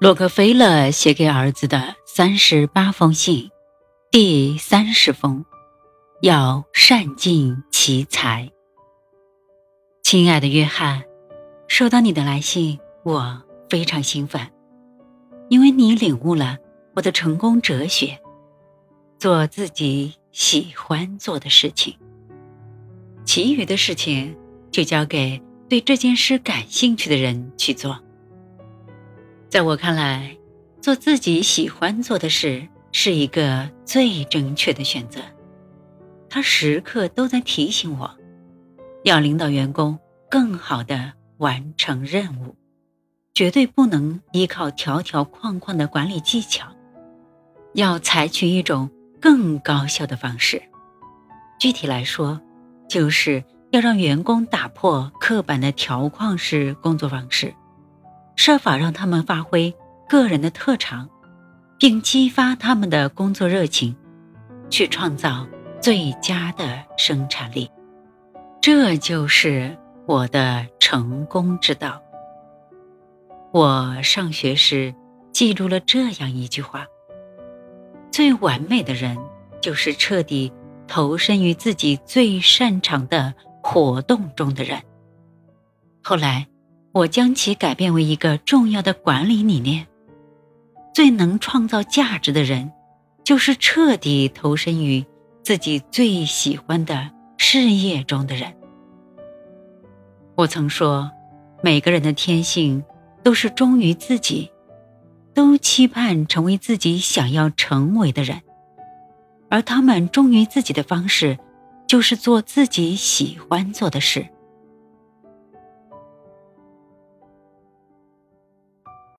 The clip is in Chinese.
洛克菲勒写给儿子的三十八封信，第三十封，要善尽其才。亲爱的约翰，收到你的来信，我非常兴奋，因为你领悟了我的成功哲学：做自己喜欢做的事情，其余的事情就交给对这件事感兴趣的人去做。在我看来，做自己喜欢做的事是一个最正确的选择。他时刻都在提醒我，要领导员工更好的完成任务，绝对不能依靠条条框框的管理技巧，要采取一种更高效的方式。具体来说，就是要让员工打破刻板的条框式工作方式。设法让他们发挥个人的特长，并激发他们的工作热情，去创造最佳的生产力。这就是我的成功之道。我上学时记录了这样一句话：“最完美的人，就是彻底投身于自己最擅长的活动中的人。”后来。我将其改变为一个重要的管理理念：最能创造价值的人，就是彻底投身于自己最喜欢的事业中的人。我曾说，每个人的天性都是忠于自己，都期盼成为自己想要成为的人，而他们忠于自己的方式，就是做自己喜欢做的事。